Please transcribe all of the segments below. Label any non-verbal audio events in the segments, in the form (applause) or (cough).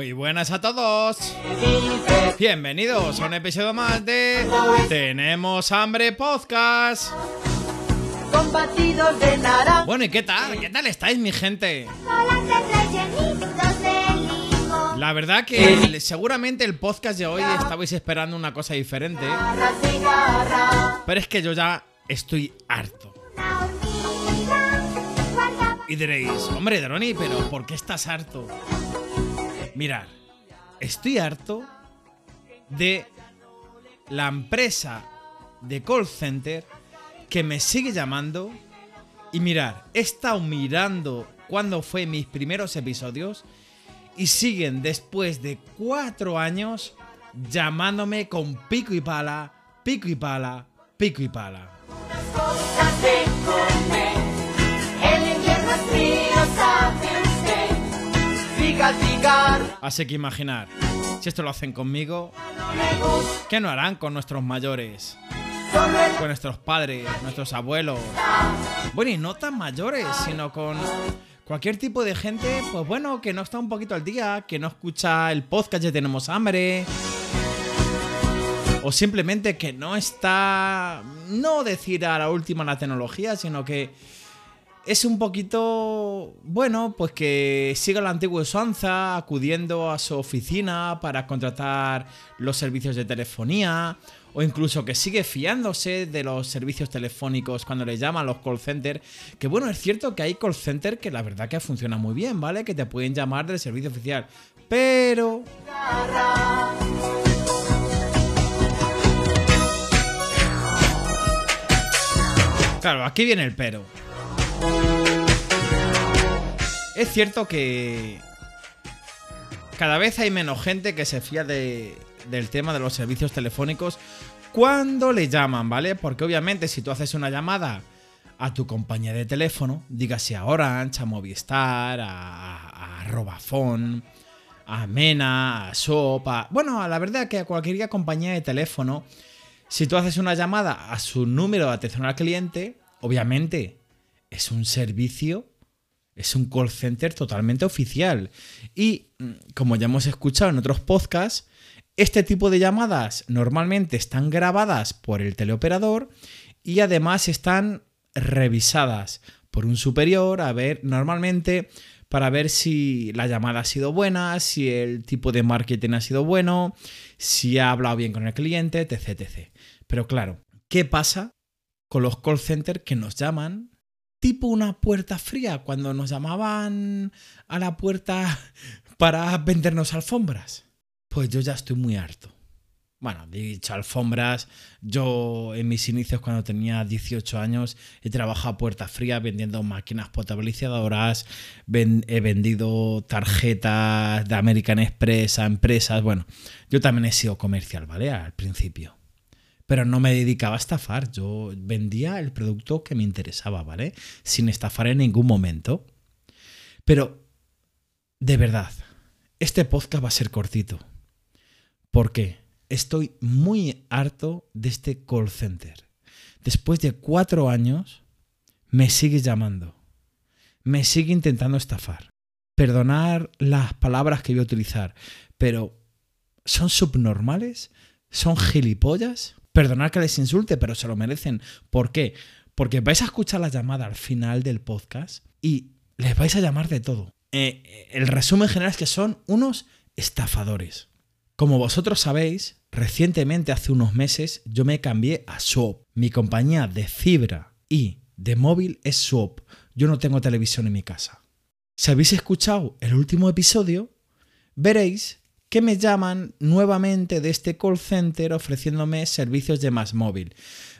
Muy buenas a todos. Bienvenidos a un episodio más de Tenemos Hambre Podcast. de naranja. Bueno, ¿y qué tal? ¿Qué tal estáis, mi gente? La verdad que seguramente el podcast de hoy estabais esperando una cosa diferente, pero es que yo ya estoy harto. Y diréis, hombre, Droni, pero ¿por qué estás harto? Mirad, estoy harto de la empresa de call center que me sigue llamando. Y mirar, he estado mirando cuándo fue mis primeros episodios y siguen después de cuatro años llamándome con pico y pala, pico y pala, pico y pala. Así que imaginar, si esto lo hacen conmigo. ¿qué no harán con nuestros mayores? Con nuestros padres, nuestros abuelos. Bueno, y no tan mayores, sino con cualquier tipo de gente, pues bueno, que no está un poquito al día, que no escucha el podcast de Tenemos Hambre. O simplemente que no está, no decir a la última la tecnología, sino que es un poquito, bueno, pues que siga la antigua usanza, acudiendo a su oficina para contratar los servicios de telefonía, o incluso que sigue fiándose de los servicios telefónicos cuando le llaman los call centers. Que bueno, es cierto que hay call centers que la verdad que funciona muy bien, ¿vale? Que te pueden llamar del servicio oficial. Pero. Claro, aquí viene el pero. Es cierto que cada vez hay menos gente que se fía de- del tema de los servicios telefónicos cuando le llaman, ¿vale? Porque obviamente si tú haces una llamada a tu compañía de teléfono, dígase a Orange, a Movistar, a, a Robafone, a Mena, a Shop, a- bueno, la verdad que a cualquier compañía de teléfono, si tú haces una llamada a su número de atención al cliente, obviamente es un servicio, es un call center totalmente oficial. Y mm, como ya hemos escuchado en otros podcasts, este tipo de llamadas normalmente están grabadas por el teleoperador y además están revisadas por un superior a ver normalmente para ver si la llamada ha sido buena, si el tipo de marketing ha sido bueno, si ha hablado bien con el cliente, etc. etc. Pero claro, ¿qué pasa con los call centers que nos llaman tipo una puerta fría cuando nos llamaban a la puerta (laughs) para vendernos alfombras? Pues yo ya estoy muy harto. Bueno, dicho alfombras, yo en mis inicios cuando tenía 18 años he trabajado a puerta fría vendiendo máquinas potabilizadoras, he vendido tarjetas de American Express a empresas, bueno, yo también he sido comercial, ¿vale? Al principio. Pero no me dedicaba a estafar, yo vendía el producto que me interesaba, ¿vale? Sin estafar en ningún momento. Pero, de verdad, este podcast va a ser cortito. ¿Por qué? Estoy muy harto de este call center. Después de cuatro años, me sigue llamando. Me sigue intentando estafar. Perdonar las palabras que voy a utilizar, pero ¿son subnormales? ¿Son gilipollas? Perdonar que les insulte, pero se lo merecen. ¿Por qué? Porque vais a escuchar la llamada al final del podcast y les vais a llamar de todo. Eh, el resumen general es que son unos estafadores. Como vosotros sabéis, recientemente, hace unos meses, yo me cambié a Swap. Mi compañía de fibra y de móvil es Swap. Yo no tengo televisión en mi casa. Si habéis escuchado el último episodio, veréis que me llaman nuevamente de este call center ofreciéndome servicios de más móvil.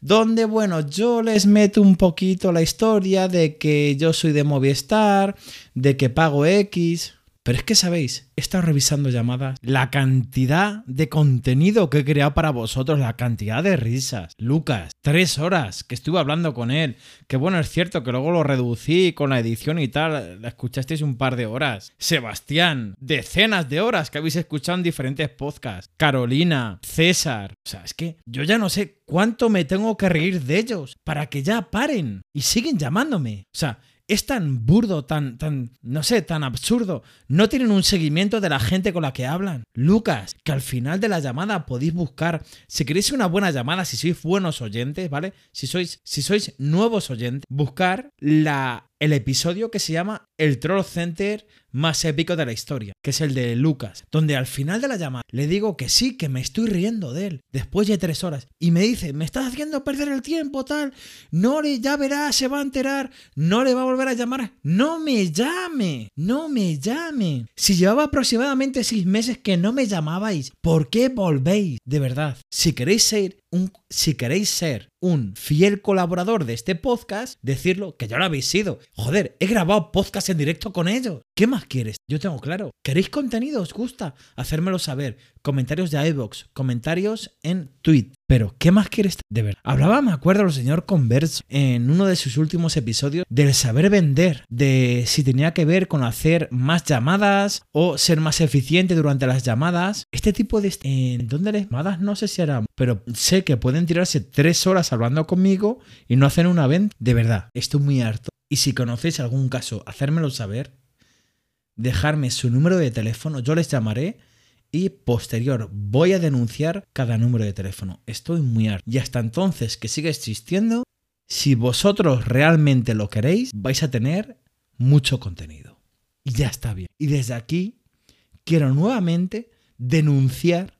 Donde, bueno, yo les meto un poquito la historia de que yo soy de Movistar, de que pago X. Pero es que, ¿sabéis? He estado revisando llamadas, la cantidad de contenido que he creado para vosotros, la cantidad de risas. Lucas, tres horas que estuve hablando con él. Que bueno, es cierto que luego lo reducí con la edición y tal, la escuchasteis un par de horas. Sebastián, decenas de horas que habéis escuchado en diferentes podcasts. Carolina, César. O sea, es que yo ya no sé cuánto me tengo que reír de ellos para que ya paren y siguen llamándome. O sea, es tan burdo, tan, tan, no sé, tan absurdo. No tienen un seguimiento de la gente con la que hablan. Lucas, que al final de la llamada podéis buscar, si queréis una buena llamada, si sois buenos oyentes, ¿vale? Si sois, si sois nuevos oyentes, buscar la, el episodio que se llama El Troll Center más épico de la historia, que es el de Lucas, donde al final de la llamada le digo que sí, que me estoy riendo de él, después de tres horas, y me dice, me estás haciendo perder el tiempo, tal, no le, ya verá, se va a enterar, no le va a volver a llamar, no me llame, no me llame. Si llevaba aproximadamente seis meses que no me llamabais, ¿por qué volvéis? De verdad, si queréis ser un, si queréis ser un fiel colaborador de este podcast, decirlo que ya lo habéis sido. Joder, he grabado podcast en directo con ellos. ¿Qué más quieres? Yo tengo claro. ¿Queréis contenido? ¿Os gusta? Hacérmelo saber. Comentarios de iVoox, comentarios en tweet. Pero, ¿qué más quieres de ver? Hablaba, me acuerdo, el señor Converso en uno de sus últimos episodios del saber vender, de si tenía que ver con hacer más llamadas o ser más eficiente durante las llamadas. Este tipo de... ¿En dónde las llamadas? No sé si harán, pero sé que pueden tirarse tres horas hablando conmigo y no hacen una venta. De verdad, estoy muy harto. Y si conocéis algún caso, hacérmelo saber. Dejarme su número de teléfono, yo les llamaré y posterior voy a denunciar cada número de teléfono. Estoy muy harto. Y hasta entonces que siga existiendo, si vosotros realmente lo queréis, vais a tener mucho contenido. Y ya está bien. Y desde aquí quiero nuevamente denunciar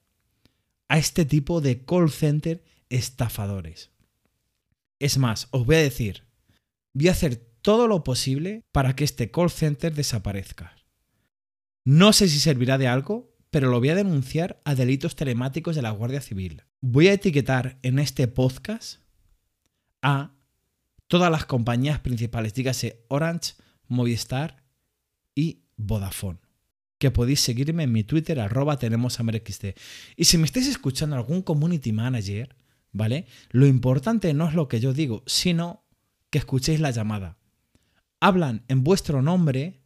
a este tipo de call center estafadores. Es más, os voy a decir, voy a hacer todo lo posible para que este call center desaparezca. No sé si servirá de algo, pero lo voy a denunciar a delitos telemáticos de la Guardia Civil. Voy a etiquetar en este podcast a todas las compañías principales, dígase Orange, Movistar y Vodafone. Que podéis seguirme en mi Twitter, arroba tenemos Y si me estáis escuchando algún community manager, ¿vale? Lo importante no es lo que yo digo, sino que escuchéis la llamada. Hablan en vuestro nombre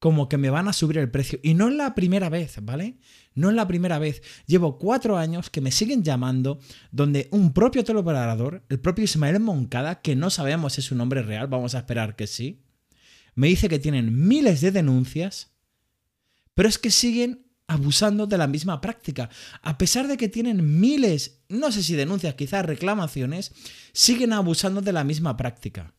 como que me van a subir el precio. Y no es la primera vez, ¿vale? No es la primera vez. Llevo cuatro años que me siguen llamando donde un propio teleoperador, el propio Ismael Moncada, que no sabemos si es su nombre real, vamos a esperar que sí, me dice que tienen miles de denuncias, pero es que siguen abusando de la misma práctica. A pesar de que tienen miles, no sé si denuncias, quizás reclamaciones, siguen abusando de la misma práctica.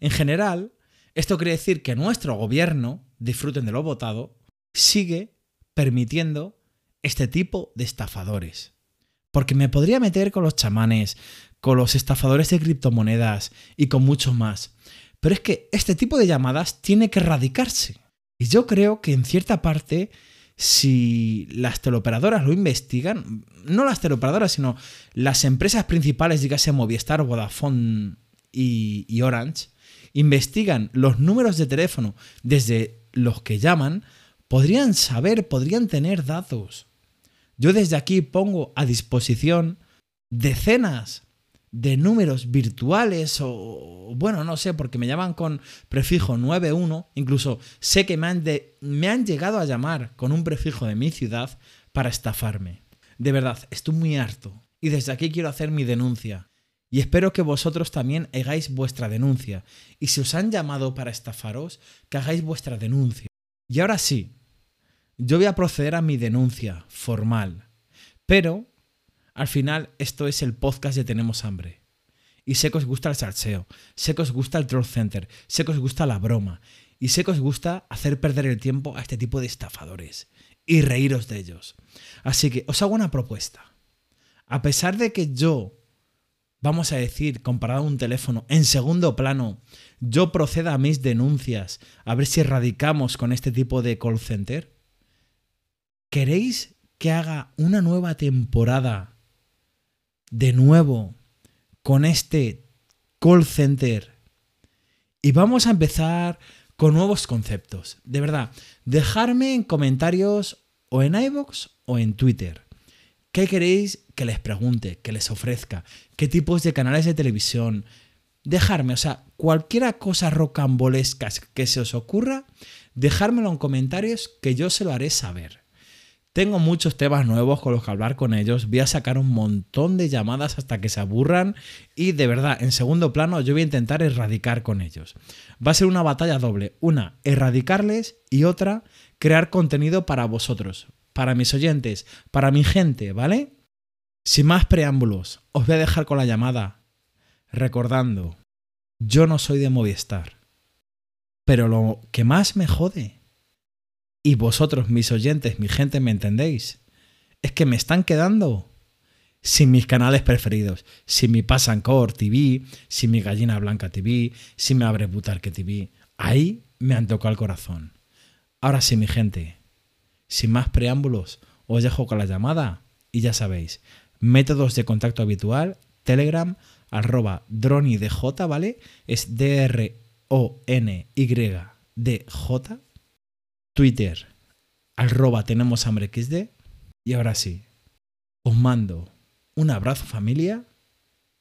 En general, esto quiere decir que nuestro gobierno, disfruten de lo votado, sigue permitiendo este tipo de estafadores. Porque me podría meter con los chamanes, con los estafadores de criptomonedas y con mucho más. Pero es que este tipo de llamadas tiene que erradicarse. Y yo creo que en cierta parte, si las teleoperadoras lo investigan, no las teleoperadoras, sino las empresas principales, dígase Movistar, Vodafone y, y Orange, investigan los números de teléfono desde los que llaman, podrían saber, podrían tener datos. Yo desde aquí pongo a disposición decenas de números virtuales o, bueno, no sé, porque me llaman con prefijo 91, incluso sé que me han, me han llegado a llamar con un prefijo de mi ciudad para estafarme. De verdad, estoy muy harto y desde aquí quiero hacer mi denuncia. Y espero que vosotros también hagáis vuestra denuncia. Y si os han llamado para estafaros, que hagáis vuestra denuncia. Y ahora sí, yo voy a proceder a mi denuncia formal. Pero al final, esto es el podcast de Tenemos Hambre. Y sé que os gusta el salseo, sé que os gusta el troll center, sé que os gusta la broma, y sé que os gusta hacer perder el tiempo a este tipo de estafadores y reíros de ellos. Así que os hago una propuesta. A pesar de que yo, vamos a decir, comparado a un teléfono, en segundo plano, yo proceda a mis denuncias, a ver si erradicamos con este tipo de call center, ¿queréis que haga una nueva temporada de nuevo con este call center y vamos a empezar con nuevos conceptos. De verdad, dejarme en comentarios o en iVoox o en Twitter. ¿Qué queréis que les pregunte, que les ofrezca? ¿Qué tipos de canales de televisión? Dejarme, o sea, cualquier cosa rocambolesca que se os ocurra, dejármelo en comentarios que yo se lo haré saber. Tengo muchos temas nuevos con los que hablar con ellos. Voy a sacar un montón de llamadas hasta que se aburran. Y de verdad, en segundo plano, yo voy a intentar erradicar con ellos. Va a ser una batalla doble. Una, erradicarles y otra, crear contenido para vosotros, para mis oyentes, para mi gente, ¿vale? Sin más preámbulos, os voy a dejar con la llamada. Recordando, yo no soy de Movistar. Pero lo que más me jode y vosotros, mis oyentes, mi gente, ¿me entendéis? Es que me están quedando sin mis canales preferidos, sin mi Pasancor TV, sin mi Gallina Blanca TV, sin mi Abre Butarque TV. Ahí me han tocado el corazón. Ahora sí, mi gente, sin más preámbulos, os dejo con la llamada y ya sabéis, métodos de contacto habitual, Telegram, arroba dronidj, ¿vale? Es D-R-O-N-Y-D-J Twitter, arroba tenemos hambre. Y ahora sí, os mando un abrazo familia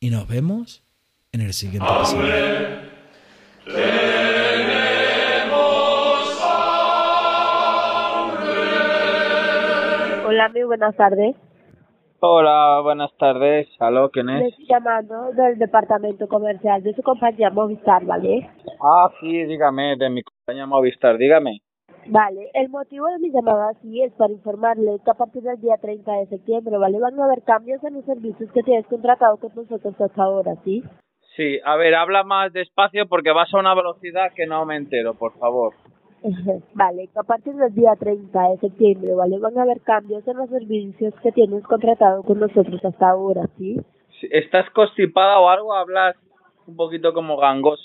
y nos vemos en el siguiente episodio. Hola, muy buenas tardes. Hola, buenas tardes. ¿Aló? ¿Quién Le es? estoy llamando del departamento comercial de su compañía Movistar, ¿vale? Ah, sí, dígame, de mi compañía Movistar, dígame. Vale, el motivo de mi llamada sí es para informarle que a partir del día 30 de septiembre, ¿vale? Van a haber cambios en los servicios que tienes contratado con nosotros hasta ahora, ¿sí? Sí, a ver, habla más despacio porque vas a una velocidad que no me entero, por favor. (laughs) vale, a partir del día 30 de septiembre, ¿vale? Van a haber cambios en los servicios que tienes contratado con nosotros hasta ahora, ¿sí? Si ¿Estás constipada o algo? Hablas un poquito como gangoso.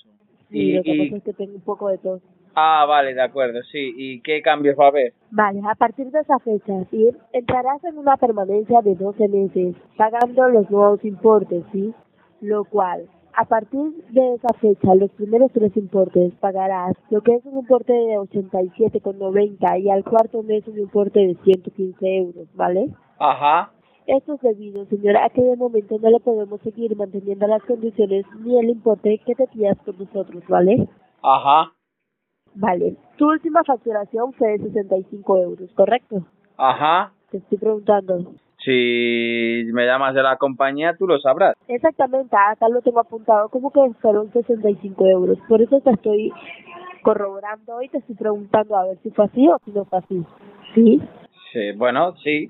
Sí, Y, lo que y- pasa es que tengo un poco de tos. Ah, vale, de acuerdo, sí. ¿Y qué cambios va a haber? Vale, a partir de esa fecha, ¿sí? entrarás en una permanencia de 12 meses, pagando los nuevos importes, ¿sí? Lo cual, a partir de esa fecha, los primeros tres importes pagarás lo que es un importe de 87,90 y al cuarto mes un importe de 115 euros, ¿vale? Ajá. Esto es debido, señora, a que de momento no le podemos seguir manteniendo las condiciones ni el importe que te pillas con nosotros, ¿vale? Ajá. Vale. Tu última facturación fue de 65 euros, ¿correcto? Ajá. Te estoy preguntando. Si me llamas de la compañía, tú lo sabrás. Exactamente, acá lo tengo apuntado como que fueron 65 euros. Por eso te estoy corroborando y te estoy preguntando a ver si fue así o si no fue así. ¿Sí? Sí, bueno, sí.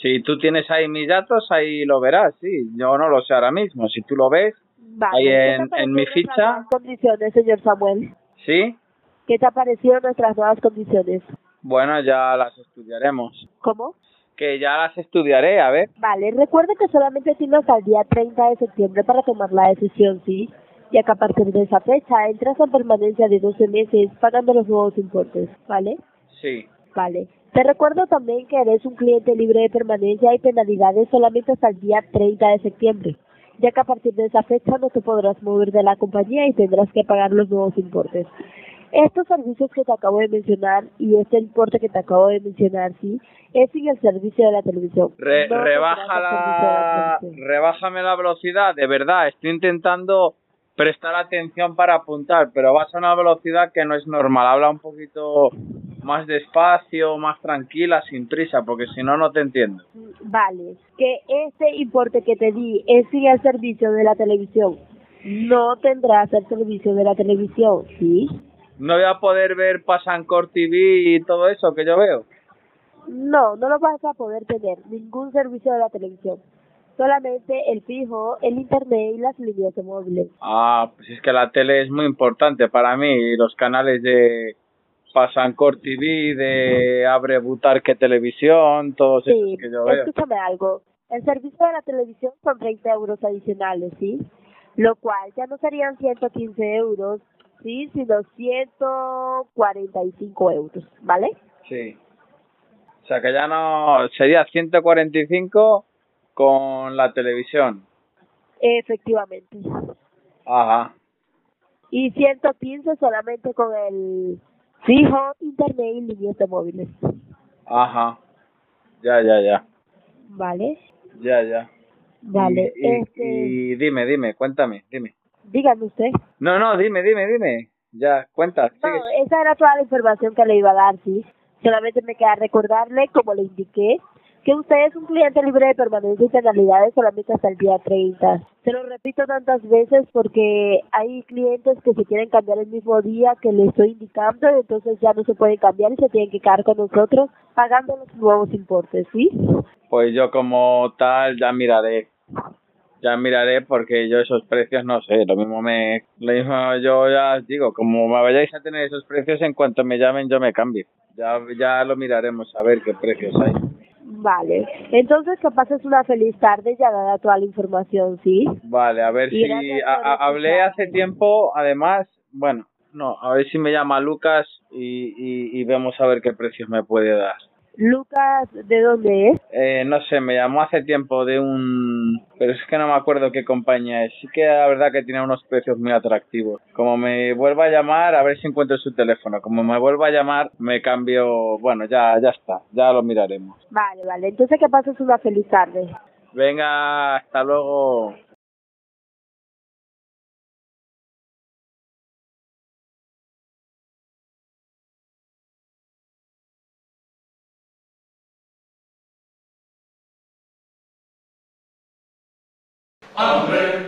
Si tú tienes ahí mis datos, ahí lo verás, sí. Yo no lo sé ahora mismo. Si tú lo ves, Vale. Ahí ¿qué en- mi ficha- condiciones, señor Samuel? sí. ¿Qué te ha parecido nuestras nuevas condiciones? Bueno, ya las estudiaremos. ¿Cómo? Que ya las estudiaré, a ver. Vale, recuerda que solamente tienes hasta el día 30 de septiembre para tomar la decisión, ¿sí? Ya que a partir de esa fecha entras en permanencia de 12 meses pagando los nuevos importes, ¿vale? Sí. Vale. Te recuerdo también que eres un cliente libre de permanencia y penalidades solamente hasta el día 30 de septiembre, ya que a partir de esa fecha no te podrás mover de la compañía y tendrás que pagar los nuevos importes. Estos servicios que te acabo de mencionar y este importe que te acabo de mencionar, sí, es sin el servicio de la televisión. Re- No tendrás rebaja la... televisión. Rebájame la velocidad, de verdad. Estoy intentando prestar atención para apuntar, pero vas a una velocidad que no es normal. Habla un poquito más despacio, más tranquila, sin prisa, porque si no, no te entiendo. Vale, que este importe que te di es sin el servicio de la televisión. No tendrás el servicio de la televisión, ¿sí? No voy a poder ver Pasancor TV y todo eso que yo veo. No, no lo vas a poder tener, ningún servicio de la televisión. Solamente el fijo, el internet y las líneas de móviles. Ah, pues es que la tele es muy importante para mí. y Los canales de Pasancor TV, de Abre Butarque Televisión, todos Sí, esos que yo veo. escúchame algo. El servicio de la televisión son 30 euros adicionales, ¿sí? Lo cual ya no serían 115 euros, ¿sí? Sino 145 euros, ¿vale? Sí. O sea que ya no. Sería 145 con la televisión. Efectivamente. Ajá. Y 115 solamente con el fijo, internet y líneas de móviles. Ajá. Ya, ya, ya. ¿Vale? Ya, ya. Vale. Y, y- este, y dime, dime, cuéntame, dime. Dígame usted. No, no, dime, dime, dime. Ya, cuenta, No, sigue. esa era toda la información que le iba a dar, sí. Solamente me queda recordarle, como le indiqué, que usted es un cliente libre de permanencia y penalidades solamente hasta el día 30. Se lo repito tantas veces porque hay clientes que se quieren cambiar el mismo día que le estoy indicando, y entonces ya no se pueden cambiar y se tienen que quedar con nosotros pagando los nuevos importes, ¿sí? Pues yo como tal ya miraré. Ya miraré porque yo esos precios no sé, lo mismo me lo mismo yo ya os digo, como me vayáis a tener esos precios en cuanto me llamen yo me cambio. Ya ya lo miraremos a ver qué precios hay. Vale. Entonces que pases una feliz tarde ya dada toda la información, ¿sí? Vale, a ver Y si a- a- hablé hace tiempo, además, bueno, no, a ver si me llama Lucas y, y, y vemos a ver qué precios me puede dar. Lucas, ¿de dónde es? Eh, no sé, me llamó hace tiempo de un... Pero es que no me acuerdo qué compañía es. Sí que la verdad que tiene unos precios muy atractivos. Como me vuelva a llamar, a ver si encuentro su teléfono. Como me vuelva a llamar, me cambio... Bueno, ya, ya está. Ya lo miraremos. Vale, vale. Entonces que pases una feliz tarde. Venga, hasta luego. Hambre, hambre,